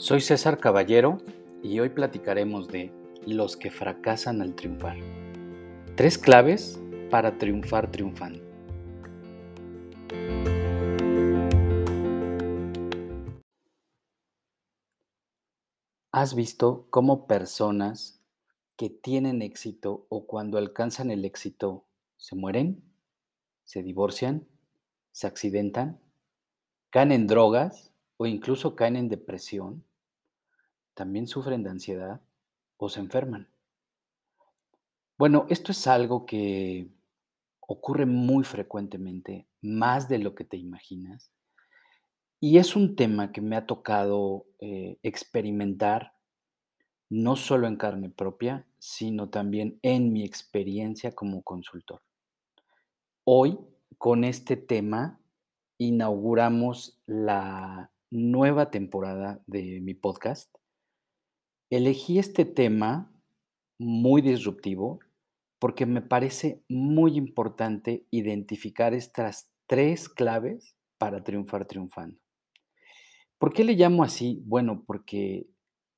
Soy César Caballero y hoy platicaremos de los que fracasan al triunfar. Tres claves para triunfar triunfando. ¿Has visto cómo personas que tienen éxito o cuando alcanzan el éxito se mueren, se divorcian, se accidentan, caen en drogas o incluso caen en depresión? También sufren de ansiedad o se enferman. Bueno, esto es algo que ocurre muy frecuentemente, más de lo que te imaginas, y es un tema que me ha tocado eh, experimentar no solo en carne propia, sino también en mi experiencia como consultor. Hoy, con este tema, inauguramos la nueva temporada de mi podcast Elegí este tema muy disruptivo porque me parece muy importante identificar estas tres claves para triunfar triunfando. ¿Por qué le llamo así? Bueno, porque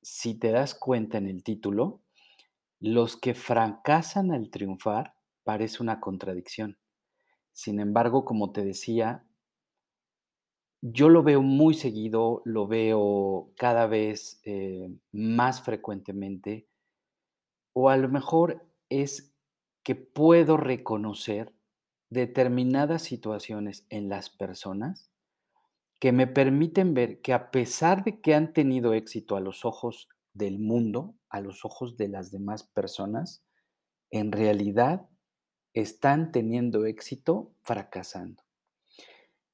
si te das cuenta en el título, los que fracasan al triunfar parece una contradicción. Sin embargo, como te decía, yo lo veo muy seguido, lo veo cada vez, eh, más frecuentemente, o a lo mejor es que puedo reconocer determinadas situaciones en las personas que me permiten ver que a pesar de que han tenido éxito a los ojos del mundo, a los ojos de las demás personas, en realidad están teniendo éxito fracasando.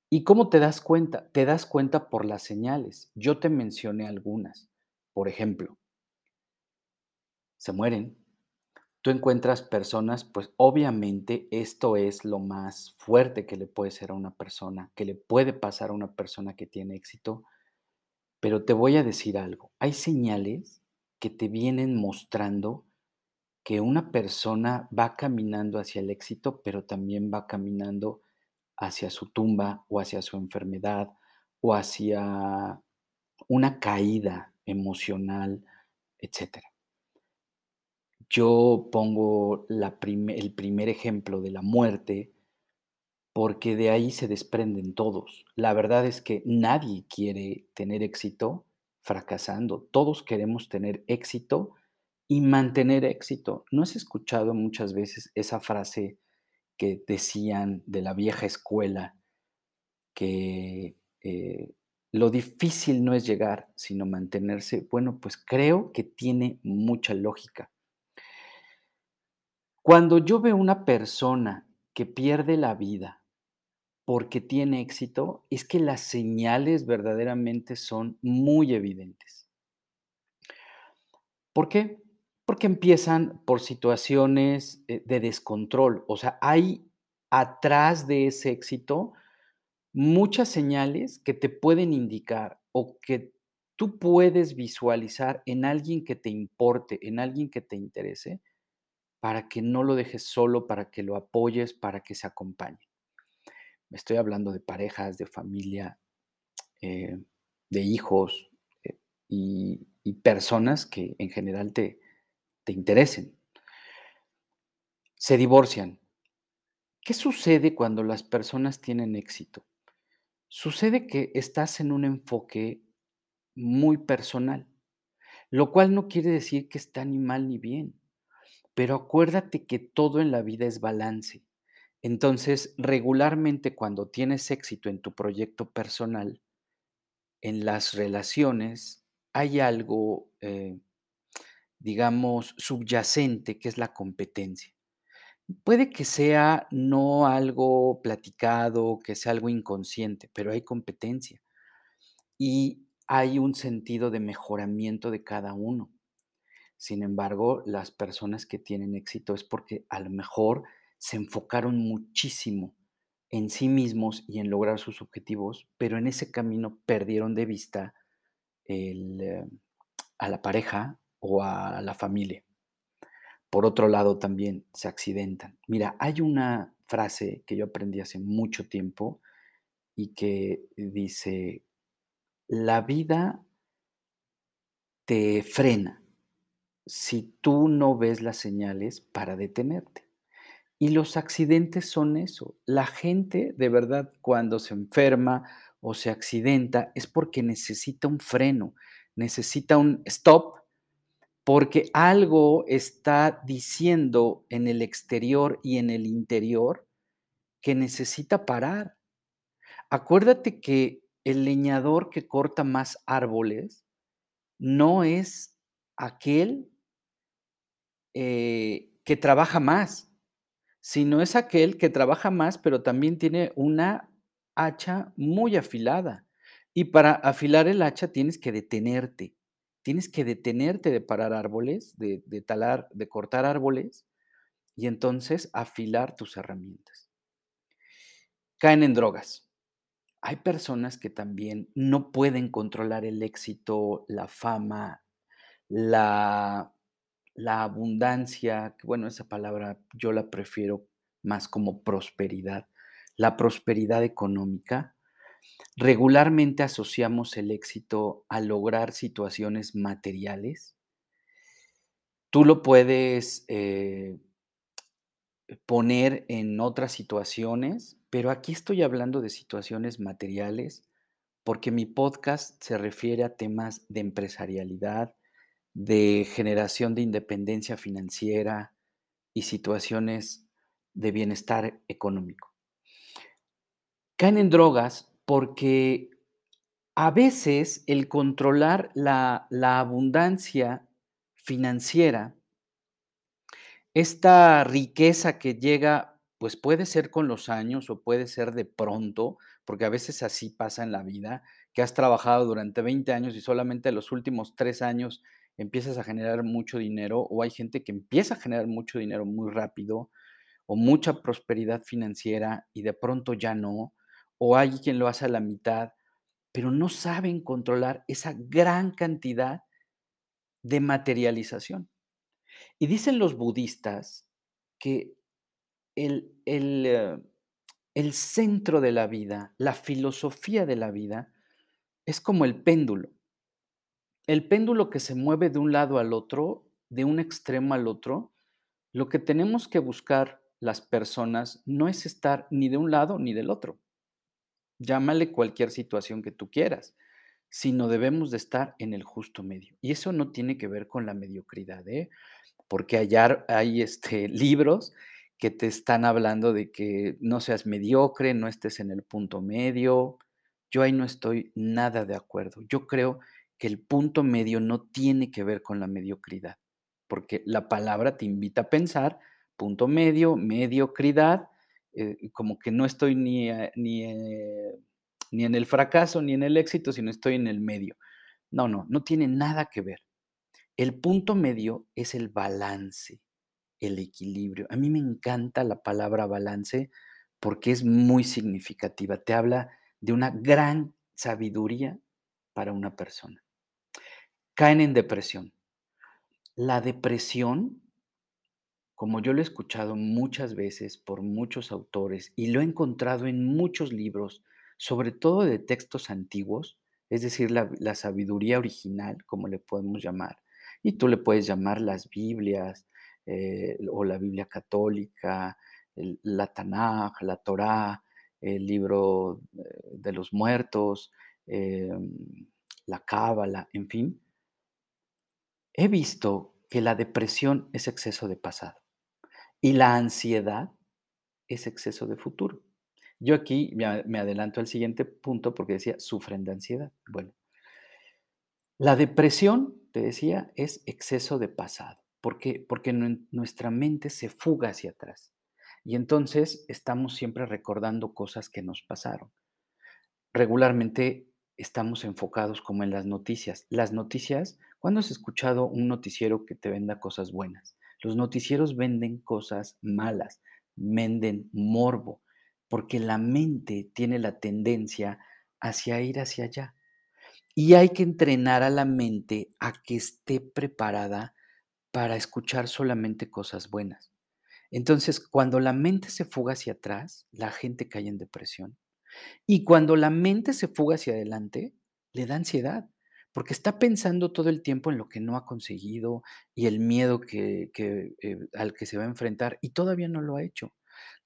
¿Y cómo te das cuenta? Te das cuenta por las señales. Yo te mencioné algunas. Por ejemplo, se mueren. Tú encuentras personas, pues obviamente esto es lo más fuerte que le puede ser a una persona, que le puede pasar a una persona que tiene éxito. Pero te voy a decir algo. Hay señales que te vienen mostrando que una persona va caminando hacia el éxito, pero también va caminando hacia su tumba o hacia su enfermedad o hacia una caída emocional, etc. Yo pongo el primer ejemplo de la muerte porque de ahí se desprenden todos. La verdad es que nadie quiere tener éxito fracasando. Todos queremos tener éxito y mantener éxito. ¿No has escuchado muchas veces esa frase que decían de la vieja escuela que eh, lo difícil no es llegar, sino mantenerse, bueno, pues creo que tiene mucha lógica. Cuando yo veo una persona que pierde la vida porque tiene éxito, es que las señales verdaderamente son muy evidentes. ¿Por qué? Porque empiezan por situaciones eh, de descontrol. O sea, hay atrás de ese éxito muchas señales que te pueden indicar o que tú puedes visualizar en alguien que te importe, en alguien que te interese, para que no lo dejes solo, para que lo apoyes, para que se acompañe. Me estoy hablando de parejas, de familia, eh, de hijos eh, y personas que en general te, te interesen. Se divorcian. ¿Qué sucede cuando las personas tienen éxito? Sucede que estás en un enfoque muy personal, lo cual no quiere decir que está ni mal ni bien, pero acuérdate que todo en la vida es balance. Entonces, regularmente cuando tienes éxito en tu proyecto personal, en las relaciones, hay algo eh, digamos, subyacente, que es la competencia. Puede que sea no algo platicado, que sea algo inconsciente, pero hay competencia y hay un sentido de mejoramiento de cada uno. Sin embargo, las personas que tienen éxito es porque a lo mejor se enfocaron muchísimo en sí mismos y en lograr sus objetivos, pero en ese camino perdieron de vista eh, a la pareja o a la familia. Por otro lado, también se accidentan. Mira, hay una frase que yo aprendí hace mucho tiempo y que dice, la vida te frena si tú no ves las señales para detenerte. Y los accidentes son eso. La gente, de verdad, cuando se enferma o se accidenta, es porque necesita un freno, necesita un stop, porque algo está diciendo en el exterior y en el interior que necesita parar. Acuérdate que el leñador que corta más árboles no es aquel eh, que trabaja más, sino es aquel que trabaja más, pero también tiene una hacha muy afilada. Y para afilar el hacha tienes que detenerte. Tienes que detenerte de parar árboles, de, talar, de cortar árboles y entonces afilar tus herramientas. Caen en drogas. Hay personas que también no pueden controlar el éxito, la fama, la abundancia, bueno, esa palabra yo la prefiero más como prosperidad, la prosperidad económica, regularmente asociamos el éxito a lograr situaciones materiales. Tú lo puedes eh, poner en otras situaciones, pero aquí estoy hablando de situaciones materiales porque mi podcast se refiere a temas de empresarialidad, de generación de independencia financiera y situaciones de bienestar económico. Caen en drogas porque a veces el controlar la, la abundancia financiera, esta riqueza que llega, pues puede ser con los años o puede ser de pronto, porque a veces así pasa en la vida, que has trabajado durante 20 años y solamente los últimos tres años empiezas a generar mucho dinero o hay gente que empieza a generar mucho dinero muy rápido o mucha prosperidad financiera y de pronto ya no, o hay quien lo hace a la mitad, pero no saben controlar esa gran cantidad de materialización. Y dicen los budistas que el, el, eh, el centro de la vida, la filosofía de la vida, es como el péndulo el péndulo que se mueve de un lado al otro, de un extremo al otro, lo que tenemos que buscar las personas no es estar ni de un lado ni del otro. Llámale cualquier situación que tú quieras, sino debemos de estar en el justo medio. Y eso no tiene que ver con la mediocridad, ¿eh? porque allá hay este, libros que te están hablando de que no seas mediocre, no estés en el punto medio. Yo ahí no estoy nada de acuerdo. Yo creo que el punto medio no tiene que ver con la mediocridad, porque la palabra te invita a pensar punto medio, mediocridad, eh, como que no estoy ni, eh, ni, eh, ni en el fracaso ni en el éxito, sino estoy en el medio. No, no, no tiene nada que ver. El punto medio es el balance, el equilibrio. A mí me encanta la palabra balance porque es muy significativa. Te habla de una gran sabiduría para una persona caen en depresión. La depresión, como yo lo he escuchado muchas veces por muchos autores y lo he encontrado en muchos libros, sobre todo de textos antiguos, es decir, la, sabiduría original, como le podemos llamar, y tú le puedes llamar las Biblias eh, o la Biblia católica, la Tanaj, la Torá, el libro eh, de los muertos, em, la Cábala, en fin, He visto que la depresión es exceso de pasado y la ansiedad es exceso de futuro. Yo aquí me adelanto al siguiente punto porque decía, sufren de ansiedad. Bueno, la depresión, te decía, es exceso de pasado. ¿Por qué? Porque nuestra mente se fuga hacia atrás. Y entonces estamos siempre recordando cosas que nos pasaron. Regularmente estamos enfocados como en las noticias. Las noticias, ¿cuándo has escuchado un noticiero que te venda cosas buenas? Los noticieros venden cosas malas, venden morbo, porque la mente tiene la tendencia hacia ir hacia allá. Y hay que entrenar a la mente a que esté preparada para escuchar solamente cosas buenas. Entonces, cuando la mente se fuga hacia atrás, la gente cae en depresión. Y cuando la mente se fuga hacia adelante, le da ansiedad, porque está pensando todo el tiempo en lo que no ha conseguido y el miedo que, eh, al que se va a enfrentar y todavía no lo ha hecho.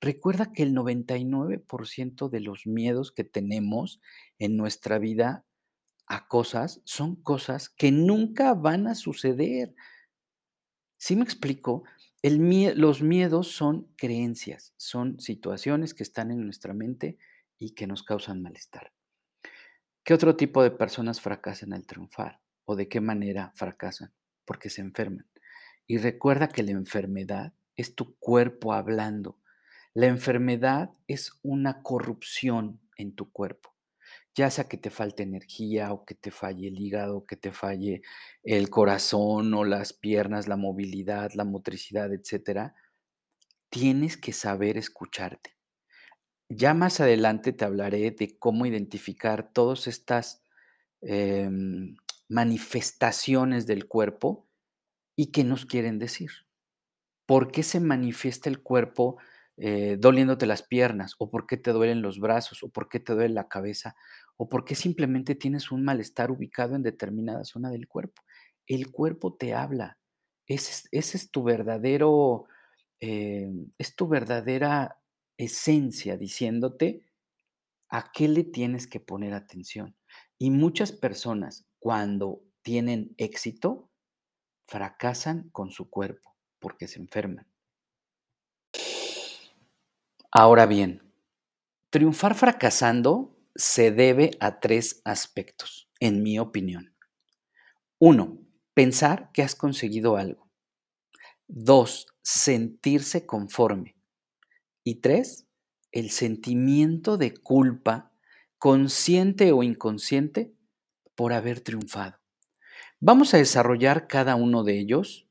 Recuerda que el 99% de los miedos que tenemos en nuestra vida a cosas son cosas que nunca van a suceder. ¿Sí me explico? Los miedos son creencias, son situaciones que están en nuestra mente y que nos causan malestar. ¿Qué otro tipo de personas fracasan al triunfar? ¿O de qué manera fracasan? Porque se enferman. Y recuerda que la enfermedad es tu cuerpo hablando. La enfermedad es una corrupción en tu cuerpo. Ya sea que te falte energía o que te falle el hígado, que te falle el corazón o las piernas, la movilidad, la motricidad, etcétera, tienes que saber escucharte. Ya más adelante te hablaré de cómo identificar todas estas em, manifestaciones del cuerpo y qué nos quieren decir. ¿Por qué se manifiesta el cuerpo eh, doliéndote las piernas? ¿O por qué te duelen los brazos? ¿O por qué te duele la cabeza? ¿O por qué simplemente tienes un malestar ubicado en determinada zona del cuerpo? El cuerpo te habla. Ese, es tu verdadero, em, es tu verdadera esencia diciéndote a qué le tienes que poner atención. Y muchas personas cuando tienen éxito fracasan con su cuerpo porque se enferman. Ahora bien, triunfar fracasando se debe a tres aspectos, en mi opinión. Uno, pensar que has conseguido algo. Dos, sentirse conforme. Y tres, el sentimiento de culpa, consciente o inconsciente, por haber triunfado. Vamos a desarrollar cada uno de ellos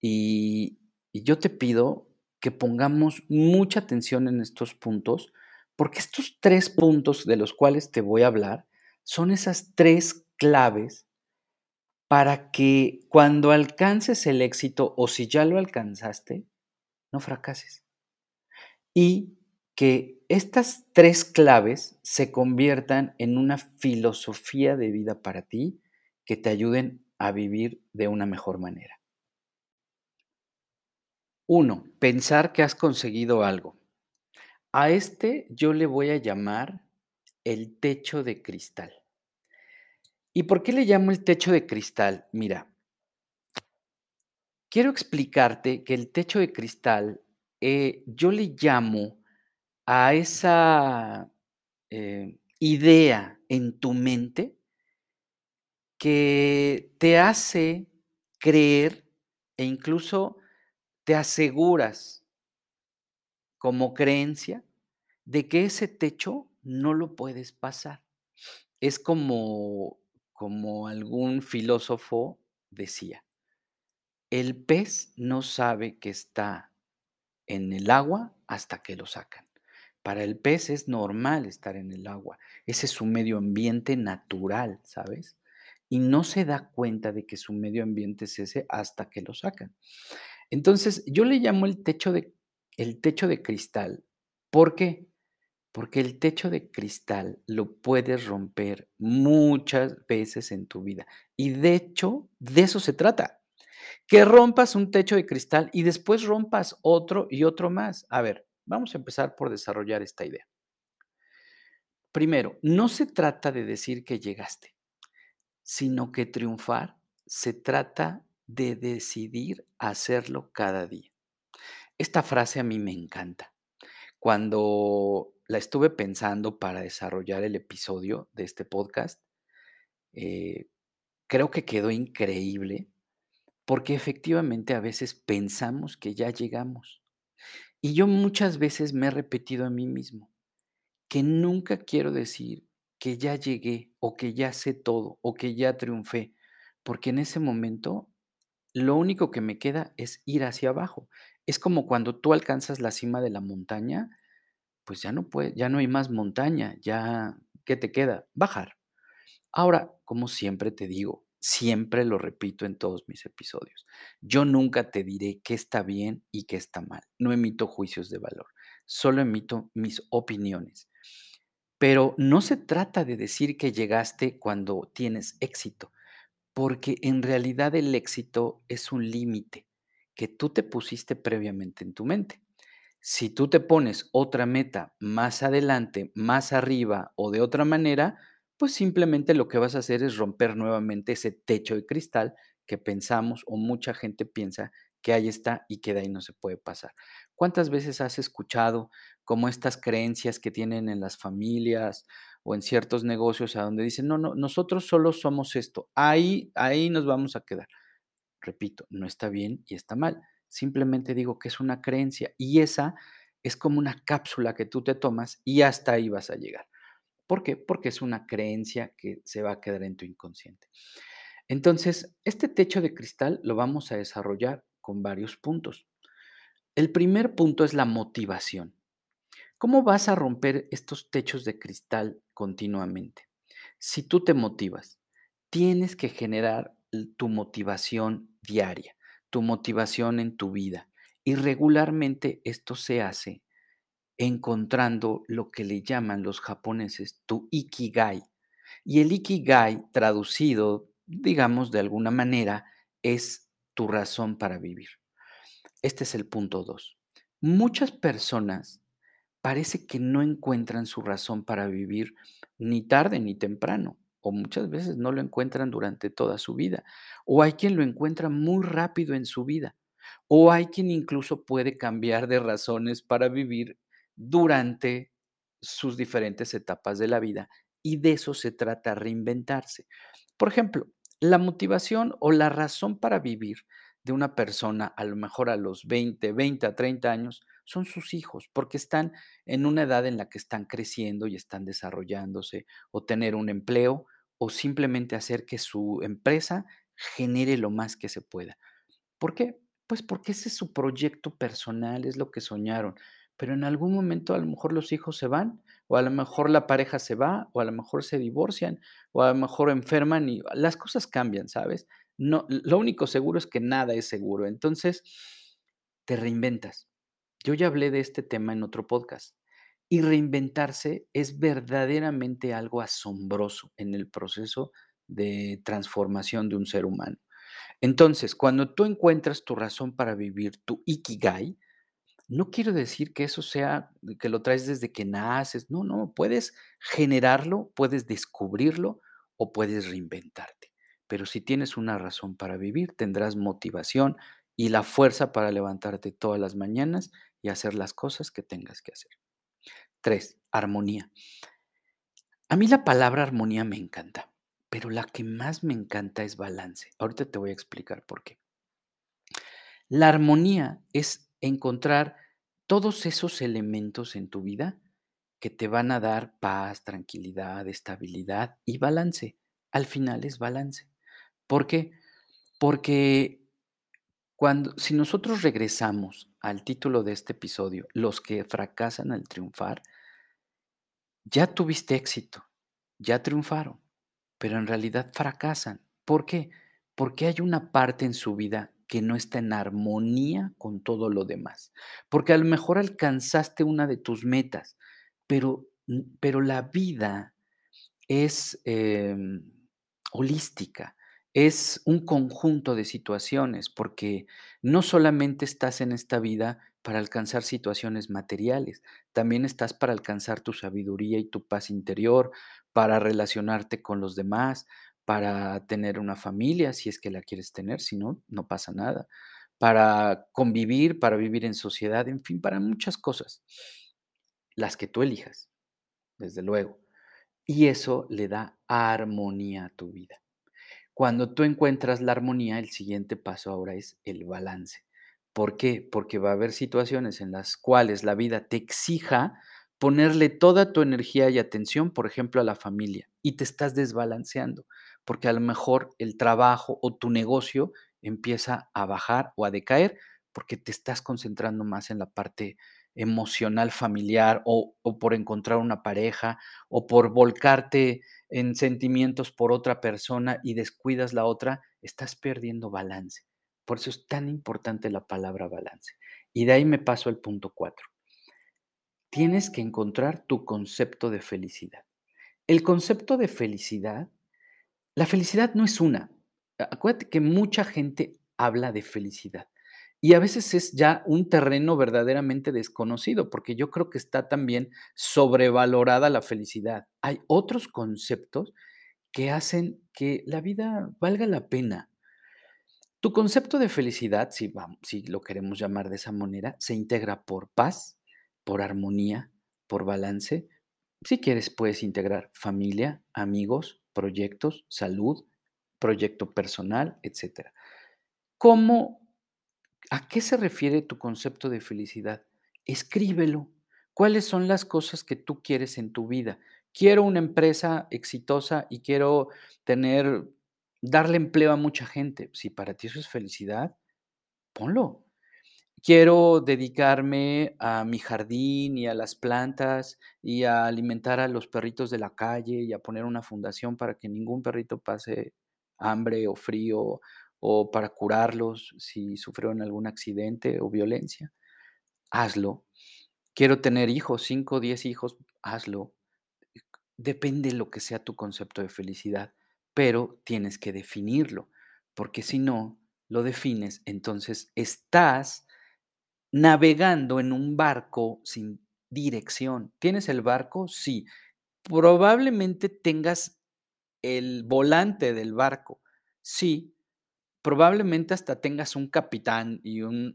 y, yo te pido que pongamos mucha atención en estos puntos, porque estos tres puntos de los cuales te voy a hablar son esas tres claves para que cuando alcances el éxito o si ya lo alcanzaste, no fracases y que estas tres claves se conviertan en una filosofía de vida para ti que te ayuden a vivir de una mejor manera. Uno, pensar que has conseguido algo. A este yo le voy a llamar el techo de cristal. ¿Y por qué le llamo el techo de cristal? Mira, quiero explicarte que el techo de cristal eh, yo le llamo a esa eh, idea en tu mente que te hace creer e incluso te aseguras como creencia de que ese techo no lo puedes pasar. Es como, como algún filósofo decía, el pez no sabe que está en el agua hasta que lo sacan. Para el pez es normal estar en el agua. Ese es su medio ambiente natural, ¿sabes? Y no se da cuenta de que su medio ambiente es ese hasta que lo sacan. Entonces, yo le llamo el techo de, el techo de cristal. ¿Por qué? Porque el techo de cristal lo puedes romper muchas veces en tu vida. Y de hecho, de eso se trata que rompas un techo de cristal y después rompas otro y otro más. A ver, vamos a empezar por desarrollar esta idea. Primero, no se trata de decir que llegaste, sino que triunfar se trata de decidir hacerlo cada día. Esta frase a mí me encanta. Cuando la estuve pensando para desarrollar el episodio de este podcast, eh, creo que quedó increíble porque efectivamente a veces pensamos que ya llegamos. Y yo muchas veces me he repetido a mí mismo que nunca quiero decir que ya llegué o que ya sé todo o que ya triunfé, porque en ese momento lo único que me queda es ir hacia abajo. Es como cuando tú alcanzas la cima de la montaña, pues ya no puede, ya no hay más montaña, ya ¿qué te queda? Bajar. Ahora, como siempre te digo, Siempre lo repito en todos mis episodios. Yo nunca te diré qué está bien y qué está mal. No emito juicios de valor. Solo emito mis opiniones. Pero no se trata de decir que llegaste cuando tienes éxito, Porque en realidad el éxito es un límite que tú te pusiste previamente en tu mente. Si tú te pones otra meta más adelante, más arriba o de otra manera, pues simplemente lo que vas a hacer es romper nuevamente ese techo de cristal que pensamos o mucha gente piensa que ahí está y que de ahí no se puede pasar. ¿Cuántas veces has escuchado como estas creencias que tienen en las familias o en ciertos negocios a donde dicen, no, no, nosotros solo somos esto, ahí, ahí nos vamos a quedar? Repito, no está bien y está mal. Simplemente digo que es una creencia y esa es como una cápsula que tú te tomas y hasta ahí vas a llegar. ¿Por qué? Porque es una creencia que se va a quedar en tu inconsciente. Entonces, este techo de cristal lo vamos a desarrollar con varios puntos. El primer punto es la motivación. ¿Cómo vas a romper estos techos de cristal continuamente? Si tú te motivas, tienes que generar tu motivación diaria, tu motivación en tu vida. Y regularmente esto se hace encontrando lo que le llaman los japoneses tu ikigai. Y el ikigai, traducido, digamos, de alguna manera, es tu razón para vivir. Este es el punto dos. Muchas personas parece que no encuentran su razón para vivir ni tarde ni temprano, o muchas veces no lo encuentran durante toda su vida, o hay quien lo encuentra muy rápido en su vida, o hay quien incluso puede cambiar de razones para vivir durante sus diferentes etapas de la vida, y de eso se trata reinventarse. Por ejemplo, la motivación o la razón para vivir de una persona, a lo mejor a los 20, 20 a 30 años, son sus hijos, porque están en una edad en la que están creciendo y están desarrollándose, o tener un empleo, o simplemente hacer que su empresa genere lo más que se pueda. ¿Por qué? Pues porque ese es su proyecto personal, es lo que soñaron. Pero en algún momento a lo mejor los hijos se van, o a lo mejor la pareja se va, o a lo mejor se divorcian, o a lo mejor enferman y las cosas cambian, ¿sabes? No, lo único seguro es que nada es seguro. Entonces, te reinventas. Yo ya hablé de este tema en otro podcast. Y reinventarse es verdaderamente algo asombroso en el proceso de transformación de un ser humano. Entonces, cuando tú encuentras tu razón para vivir, tu ikigai, no quiero decir que eso sea que lo traes desde que naces, no, no, puedes generarlo, puedes descubrirlo o puedes reinventarte. Pero si tienes una razón para vivir, tendrás motivación y la fuerza para levantarte todas las mañanas y hacer las cosas que tengas que hacer. Tres, armonía. A mí la palabra armonía me encanta, pero la que más me encanta es balance. Ahorita te voy a explicar por qué. La armonía es encontrar todos esos elementos en tu vida que te van a dar paz, tranquilidad, estabilidad y balance. Al final es balance. ¿Por qué? Porque cuando, si nosotros regresamos al título de este episodio, los que fracasan al triunfar, ya tuviste éxito, ya triunfaron, pero en realidad fracasan. ¿Por qué? Porque hay una parte en su vida que no está en armonía con todo lo demás. Porque a lo mejor alcanzaste una de tus metas, pero, pero la vida es em, holística es un conjunto de situaciones, porque no solamente estás en esta vida para alcanzar situaciones materiales, también estás para alcanzar tu sabiduría y tu paz interior, para relacionarte con los demás, para tener una familia, si es que la quieres tener, si no, no pasa nada, para convivir, para vivir en sociedad, en fin, para muchas cosas, las que tú elijas, desde luego. Y eso le da armonía a tu vida. Cuando tú encuentras la armonía, el siguiente paso ahora es el balance. ¿Por qué? Porque va a haber situaciones en las cuales la vida te exija ponerle toda tu energía y atención, por ejemplo, a la familia, y te estás desbalanceando, porque a lo mejor el trabajo o tu negocio empieza a bajar o a decaer porque te estás concentrando más en la parte emocional familiar o, por encontrar una pareja o por volcarte en sentimientos por otra persona y descuidas la otra, estás perdiendo balance. Por eso es tan importante la palabra balance. Y de ahí me paso al punto cuatro. Tienes que encontrar tu concepto de felicidad. El concepto de felicidad, la felicidad no es una. Acuérdate que mucha gente habla de felicidad, y a veces es ya un terreno verdaderamente desconocido, porque yo creo que está también sobrevalorada la felicidad. Hay otros conceptos que hacen que la vida valga la pena. Tu concepto de felicidad, si lo queremos llamar de esa manera, se integra por paz, por armonía, por balance. Si quieres, puedes integrar familia, amigos, proyectos, salud, proyecto personal, etcétera. ¿Cómo a qué se refiere tu concepto de felicidad? Escríbelo. ¿Cuáles son las cosas que tú quieres en tu vida? Quiero una empresa exitosa y quiero tener darle empleo a mucha gente. Si para ti eso es felicidad, ponlo. Quiero dedicarme a mi jardín y a las plantas y a alimentar a los perritos de la calle y a poner una fundación para que ningún perrito pase hambre o frío o para curarlos si sufrieron algún accidente o violencia. Hazlo. Quiero tener hijos, 5 o 10 hijos, hazlo. Depende lo que sea tu concepto de felicidad, pero tienes que definirlo, porque si no lo defines, entonces estás navegando en un barco sin dirección. ¿Tienes el barco? Sí. Probablemente tengas el volante del barco. Sí. Probablemente hasta tengas un capitán y un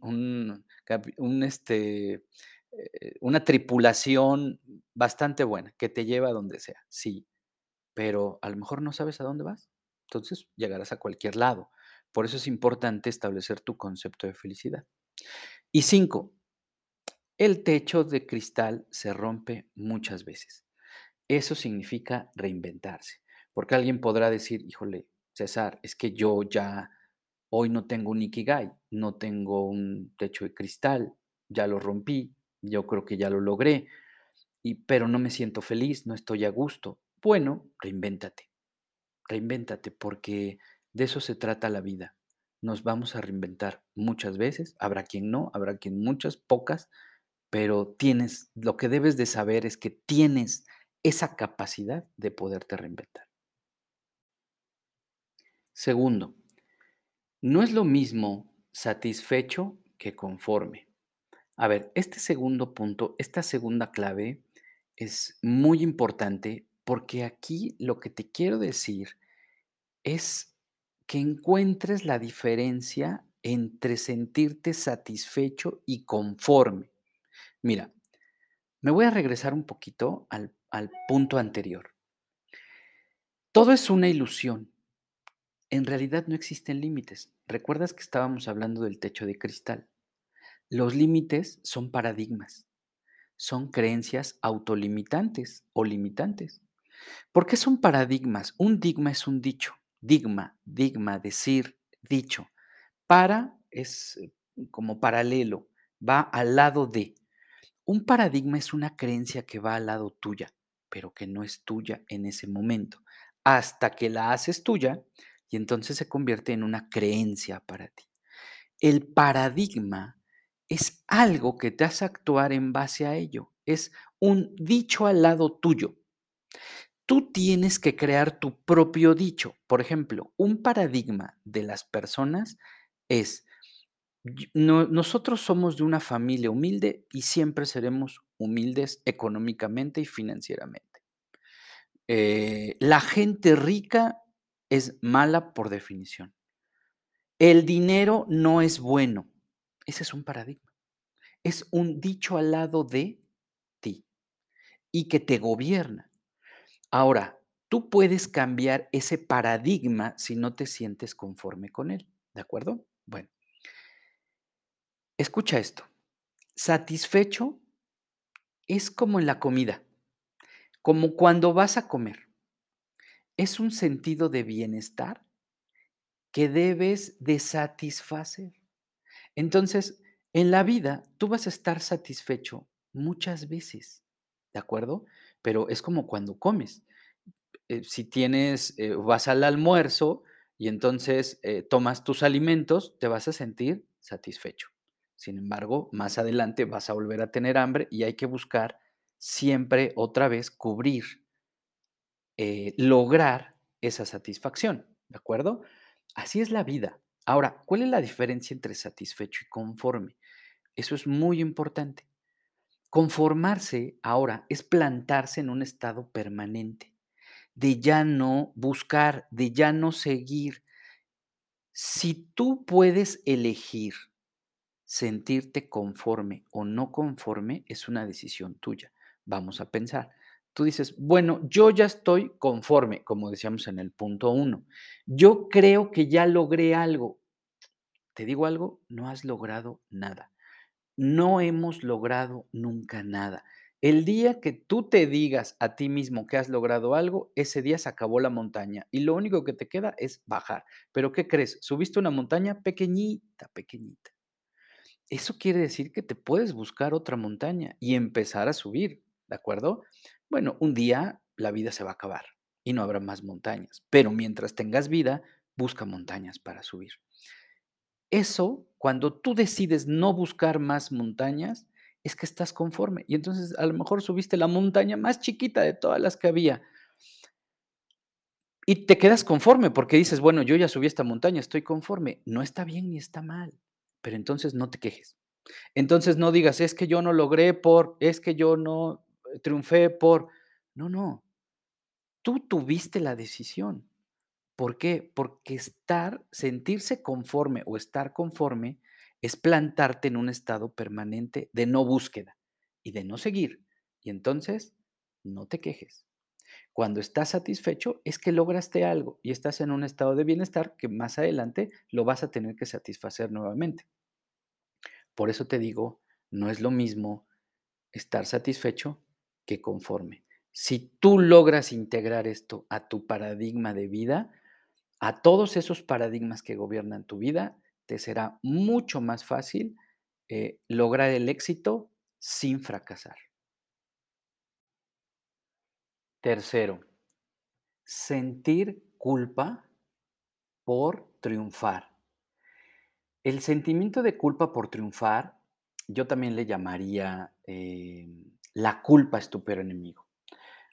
este, eh, una tripulación bastante buena que te lleva a donde sea, sí, pero a lo mejor no sabes a dónde vas. Entonces, llegarás a cualquier lado. Por eso es importante establecer tu concepto de felicidad. Y 5, el techo de cristal se rompe muchas veces. Eso significa reinventarse, porque alguien podrá decir: "Híjole, César, es que yo ya hoy no tengo un ikigai, no tengo un techo de cristal, ya lo rompí, yo creo que ya lo logré, y pero no me siento feliz, no estoy a gusto". Bueno, reinvéntate, reinvéntate, porque de eso se trata la vida. Nos vamos a reinventar muchas veces, habrá quien no, habrá quien muchas, pocas, pero tienes lo que debes de saber es que tienes esa capacidad de poderte reinventar. Segundo, no es lo mismo satisfecho que conforme. A ver, este segundo punto, esta segunda clave es muy importante, porque aquí lo que te quiero decir es que encuentres la diferencia entre sentirte satisfecho y conforme. Mira, me voy a regresar un poquito al al punto anterior. Todo es una ilusión. En realidad no existen límites. ¿Recuerdas que estábamos hablando del techo de cristal? Los límites son paradigmas, son creencias autolimitantes o limitantes. ¿Por qué son paradigmas? Un digma es un dicho. Digma, digma, decir, dicho. Para es eh, como paralelo, va al lado de. Un paradigma es una creencia que va al lado tuya, pero que no es tuya en ese momento, hasta que la haces tuya y entonces se convierte en una creencia para ti. El paradigma es algo que te hace actuar en base a ello, es un dicho al lado tuyo. Tú tienes que crear tu propio dicho. Por ejemplo, un paradigma de las personas es, nosotros somos de una familia humilde y siempre seremos humildes económicamente y financieramente. Eh, la gente rica es mala por definición. El dinero no es bueno. Ese es un paradigma. Es un dicho al lado de ti y que te gobierna. Ahora, tú puedes cambiar ese paradigma si no te sientes conforme con él, ¿de acuerdo? Bueno. Escucha esto. Satisfecho es como en la comida, como cuando vas a comer. Es un sentido de bienestar que debes de satisfacer. Entonces, en la vida tú vas a estar satisfecho muchas veces, ¿de acuerdo? Pero es como cuando comes. Eh, si tienes, eh, vas al almuerzo y entonces eh, tomas tus alimentos, te vas a sentir satisfecho. Sin embargo, más adelante vas a volver a tener hambre y hay que buscar siempre otra vez cubrir, lograr esa satisfacción, ¿de acuerdo? Así es la vida. Ahora, ¿cuál es la diferencia entre satisfecho y conforme? Eso es muy importante. Conformarse ahora es plantarse en un estado permanente, de ya no buscar, de ya no seguir. Si tú puedes elegir sentirte conforme o no conforme, es una decisión tuya. Vamos a pensar. Tú dices, bueno, yo ya estoy conforme, como decíamos en el punto uno. Yo creo que ya logré algo. Te digo algo, no has logrado nada no hemos logrado nunca nada. El día que tú te digas a ti mismo que has logrado algo, ese día se acabó la montaña y lo único que te queda es bajar. Pero ¿qué crees? Subiste una montaña pequeñita, pequeñita. Eso quiere decir que te puedes buscar otra montaña y empezar a subir, ¿de acuerdo? Bueno, un día la vida se va a acabar y no habrá más montañas, pero mientras tengas vida, busca montañas para subir. Eso, cuando tú decides no buscar más montañas, es que estás conforme. Y entonces a lo mejor subiste la montaña más chiquita de todas las que había. Y te quedas conforme porque dices, bueno, yo ya subí esta montaña, estoy conforme. No está bien ni está mal, pero entonces no te quejes. Entonces no digas, es que yo no logré por, es que yo no triunfé por... No, no. Tú tuviste la decisión. ¿Por qué? Porque estar, sentirse conforme o estar conforme es plantarte en un estado permanente de no búsqueda y de no seguir. Y entonces, no te quejes. Cuando estás satisfecho es que lograste algo y estás en un estado de bienestar que más adelante lo vas a tener que satisfacer nuevamente. Por eso te digo, no es lo mismo estar satisfecho que conforme. Si tú logras integrar esto a tu paradigma de vida, a todos esos paradigmas que gobiernan tu vida, te será mucho más fácil eh, lograr el éxito sin fracasar. Tercero, sentir culpa por triunfar. El sentimiento de culpa por triunfar, yo también le llamaría eh, la culpa es enemigo.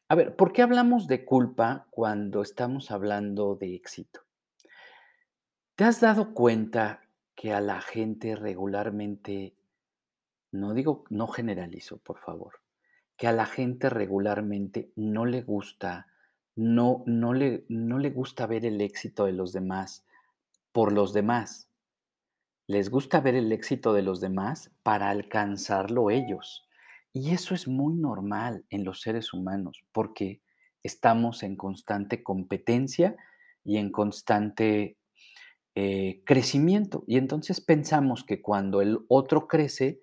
A ver, ¿por qué hablamos de culpa cuando estamos hablando de éxito? ¿Te has dado cuenta que a la gente regularmente, no digo, no generalizo, por favor, que a la gente regularmente no le gusta, no, no, le, no le gusta ver el éxito de los demás por los demás? Les gusta ver el éxito de los demás para alcanzarlo ellos. Y eso es muy normal en los seres humanos porque estamos en constante competencia y en constante eh, crecimiento. Y entonces pensamos que cuando el otro crece,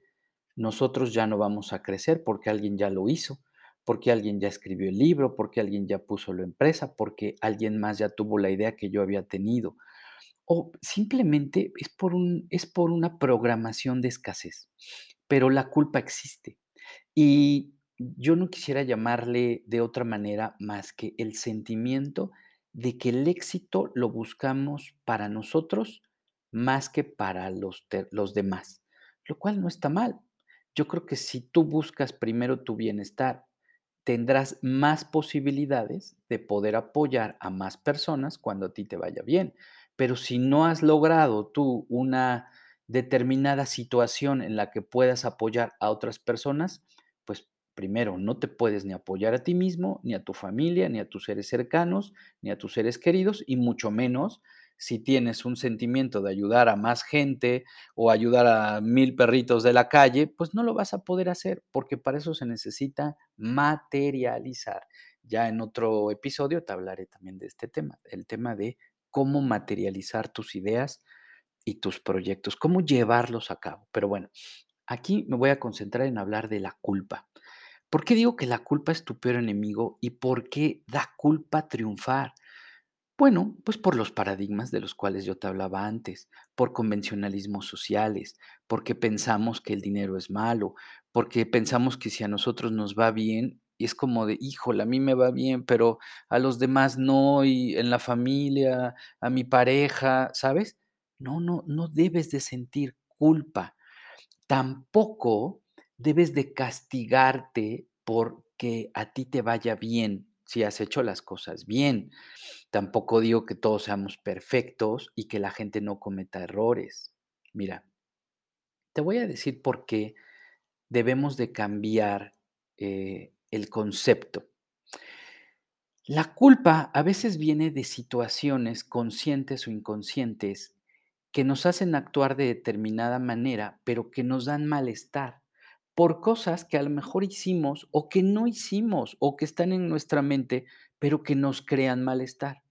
nosotros ya no vamos a crecer porque alguien ya lo hizo, porque alguien ya escribió el libro, porque alguien ya puso la empresa, porque alguien más ya tuvo la idea que yo había tenido. O simplemente es por, un, es por una programación de escasez. Pero la culpa existe. Y yo no quisiera llamarle de otra manera más que el sentimiento de que el éxito lo buscamos para nosotros más que para los, los demás, lo cual no está mal. Yo creo que si tú buscas primero tu bienestar, tendrás más posibilidades de poder apoyar a más personas cuando a ti te vaya bien. Pero si no has logrado tú una determinada situación en la que puedas apoyar a otras personas, primero, no te puedes ni apoyar a ti mismo, ni a tu familia, ni a tus seres cercanos, ni a tus seres queridos, y mucho menos si tienes un sentimiento de ayudar a más gente o ayudar a mil perritos de la calle, pues no lo vas a poder hacer, porque para eso se necesita materializar. Ya en otro episodio te hablaré también de este tema, el tema de cómo materializar tus ideas y tus proyectos, cómo llevarlos a cabo. Pero bueno, Aquí me voy a concentrar en hablar de la culpa. ¿Por qué digo que la culpa es tu peor enemigo y por qué da culpa triunfar? Bueno, pues por los paradigmas de los cuales yo te hablaba antes, por convencionalismos sociales, porque pensamos que el dinero es malo, porque pensamos que si a nosotros nos va bien, y es como de, híjole, a mí me va bien, pero a los demás no, y en la familia, a mi pareja, ¿sabes? No, no, no debes de sentir culpa tampoco debes de castigarte porque a ti te vaya bien, si has hecho las cosas bien. Tampoco digo que todos seamos perfectos y que la gente no cometa errores. Mira, te voy a decir por qué debemos de cambiar eh, el concepto. La culpa a veces viene de situaciones conscientes o inconscientes que nos hacen actuar de determinada manera, pero que nos dan malestar por cosas que a lo mejor hicimos o que no hicimos o que están en nuestra mente, pero que nos crean malestar.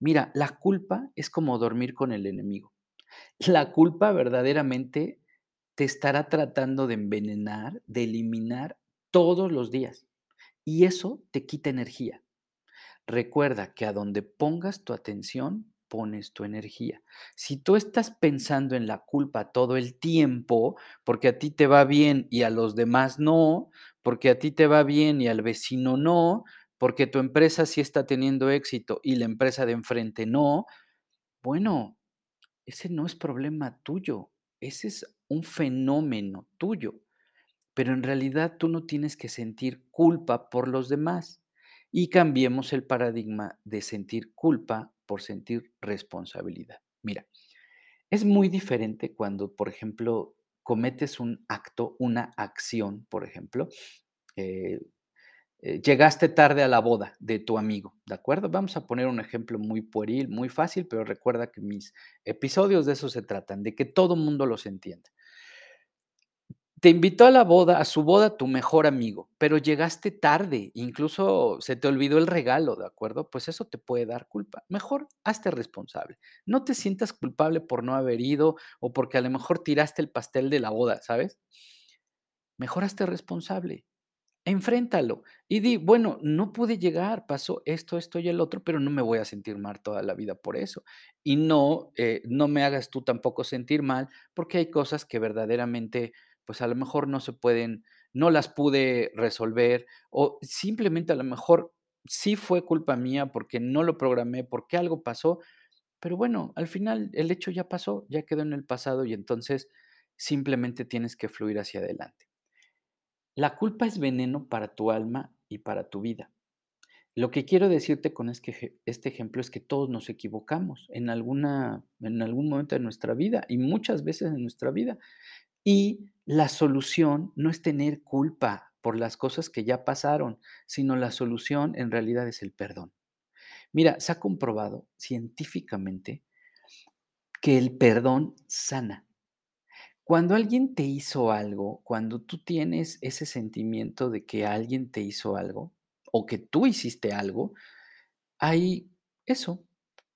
Mira, la culpa es como dormir con el enemigo. La culpa verdaderamente te estará tratando de envenenar, de eliminar todos los días. Y eso te quita energía. Recuerda que a donde pongas tu atención, pones tu energía. Si tú estás pensando en la culpa todo el tiempo, porque a ti te va bien y a los demás no, porque a ti te va bien y al vecino no, porque tu empresa sí está teniendo éxito y la empresa de enfrente no, bueno, ese no es problema tuyo, ese es un fenómeno tuyo, pero en realidad tú no tienes que sentir culpa por los demás y cambiemos el paradigma de sentir culpa por sentir responsabilidad. Mira, es muy diferente cuando, por ejemplo, cometes un acto, una acción, por ejemplo, eh, eh, llegaste tarde a la boda de tu amigo, ¿de acuerdo? Vamos a poner un ejemplo muy pueril, muy fácil, pero recuerda que mis episodios de eso se tratan, de que todo mundo los entienda. Te invitó a la boda, a su boda tu mejor amigo, pero llegaste tarde, incluso se te olvidó el regalo, ¿de acuerdo? Pues eso te puede dar culpa. Mejor hazte responsable. No te sientas culpable por no haber ido o porque a lo mejor tiraste el pastel de la boda, ¿sabes? Mejor hazte responsable. Enfréntalo y di, bueno, no pude llegar, pasó esto, esto y el otro, pero no me voy a sentir mal toda la vida por eso. Y no, eh, no me hagas tú tampoco sentir mal porque hay cosas que verdaderamente, pues a lo mejor no se pueden, no las pude resolver o simplemente a lo mejor sí fue culpa mía porque no lo programé, porque algo pasó, pero bueno, al final el hecho ya pasó, ya quedó en el pasado y entonces simplemente tienes que fluir hacia adelante. La culpa es veneno para tu alma y para tu vida. Lo que quiero decirte con este ejemplo es que todos nos equivocamos en, alguna, en algún momento de nuestra vida y muchas veces en nuestra vida. Y la solución no es tener culpa por las cosas que ya pasaron, sino la solución en realidad es el perdón. Mira, se ha comprobado científicamente que el perdón sana. Cuando alguien te hizo algo, cuando tú tienes ese sentimiento de que alguien te hizo algo o que tú hiciste algo, hay eso,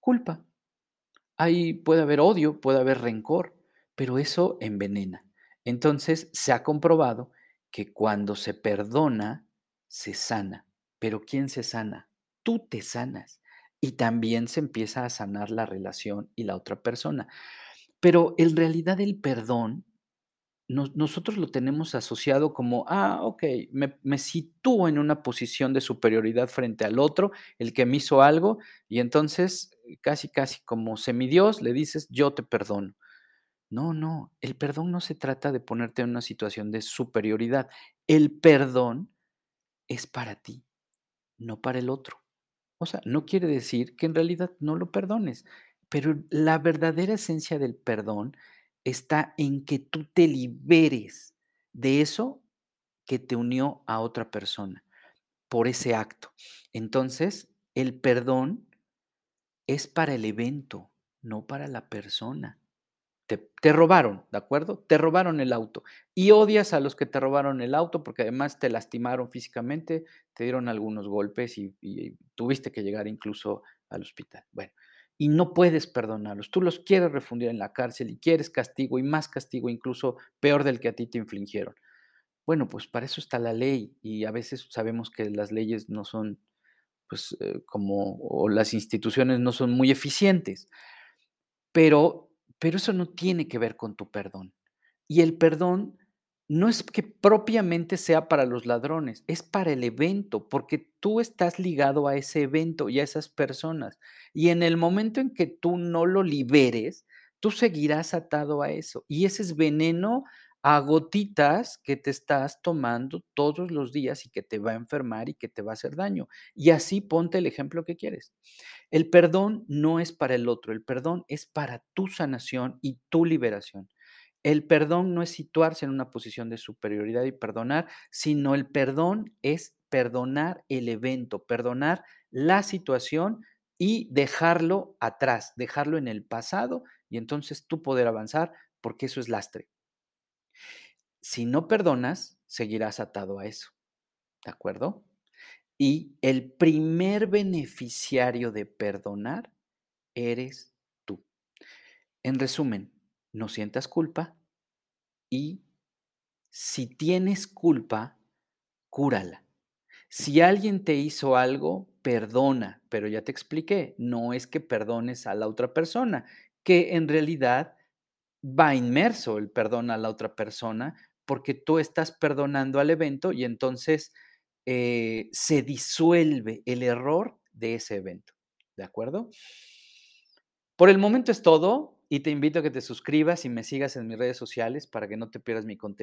culpa. Ahí puede haber odio, puede haber rencor, pero eso envenena. Entonces se ha comprobado que cuando se perdona, se sana. Pero ¿quién se sana? Tú te sanas. Y también se empieza a sanar la relación y la otra persona. Pero en realidad el perdón, nosotros lo tenemos asociado como, ah, ok, me, me sitúo en una posición de superioridad frente al otro, el que me hizo algo, y entonces casi, casi como semidios le dices, yo te perdono. No, no, el perdón no se trata de ponerte en una situación de superioridad. El perdón es para ti, no para el otro. O sea, no quiere decir que en realidad no lo perdones. Pero la verdadera esencia del perdón está en que tú te liberes de eso que te unió a otra persona por ese acto. Entonces, el perdón es para el evento, no para la persona. Te, robaron, ¿de acuerdo? Te robaron el auto. Y odias a los que te robaron el auto porque además te lastimaron físicamente, te dieron algunos golpes y, tuviste que llegar incluso al hospital. Bueno, y no puedes perdonarlos. Tú los quieres refundir en la cárcel y quieres castigo y más castigo, incluso peor del que a ti te infligieron. Bueno, pues para eso está la ley y a veces sabemos que las leyes no son, pues, eh, como, o las instituciones no son muy eficientes, pero, pero eso no tiene que ver con tu perdón. Y el perdón no es que propiamente sea para los ladrones, es para el evento, porque tú estás ligado a ese evento y a esas personas. Y en el momento en que tú no lo liberes, tú seguirás atado a eso. Y ese es veneno a gotitas que te estás tomando todos los días y que te va a enfermar y que te va a hacer daño. Y así ponte el ejemplo que quieres. El perdón no es para el otro, el perdón es para tu sanación y tu liberación. El perdón no es situarse en una posición de superioridad y perdonar, sino el perdón es perdonar el evento, perdonar la situación y dejarlo atrás, dejarlo en el pasado y entonces tú poder avanzar porque eso es lastre. Si no perdonas, seguirás atado a eso, ¿de acuerdo? Y el primer beneficiario de perdonar eres tú. En resumen, no sientas culpa y si tienes culpa, cúrala. Si alguien te hizo algo, perdona, pero ya te expliqué, no es que perdones a la otra persona, que en realidad va inmerso el perdón a la otra persona, porque tú estás perdonando al evento y entonces eh, se disuelve el error de ese evento. ¿De acuerdo? Por el momento es todo y te invito a que te suscribas y me sigas en mis redes sociales para que no te pierdas mi contenido.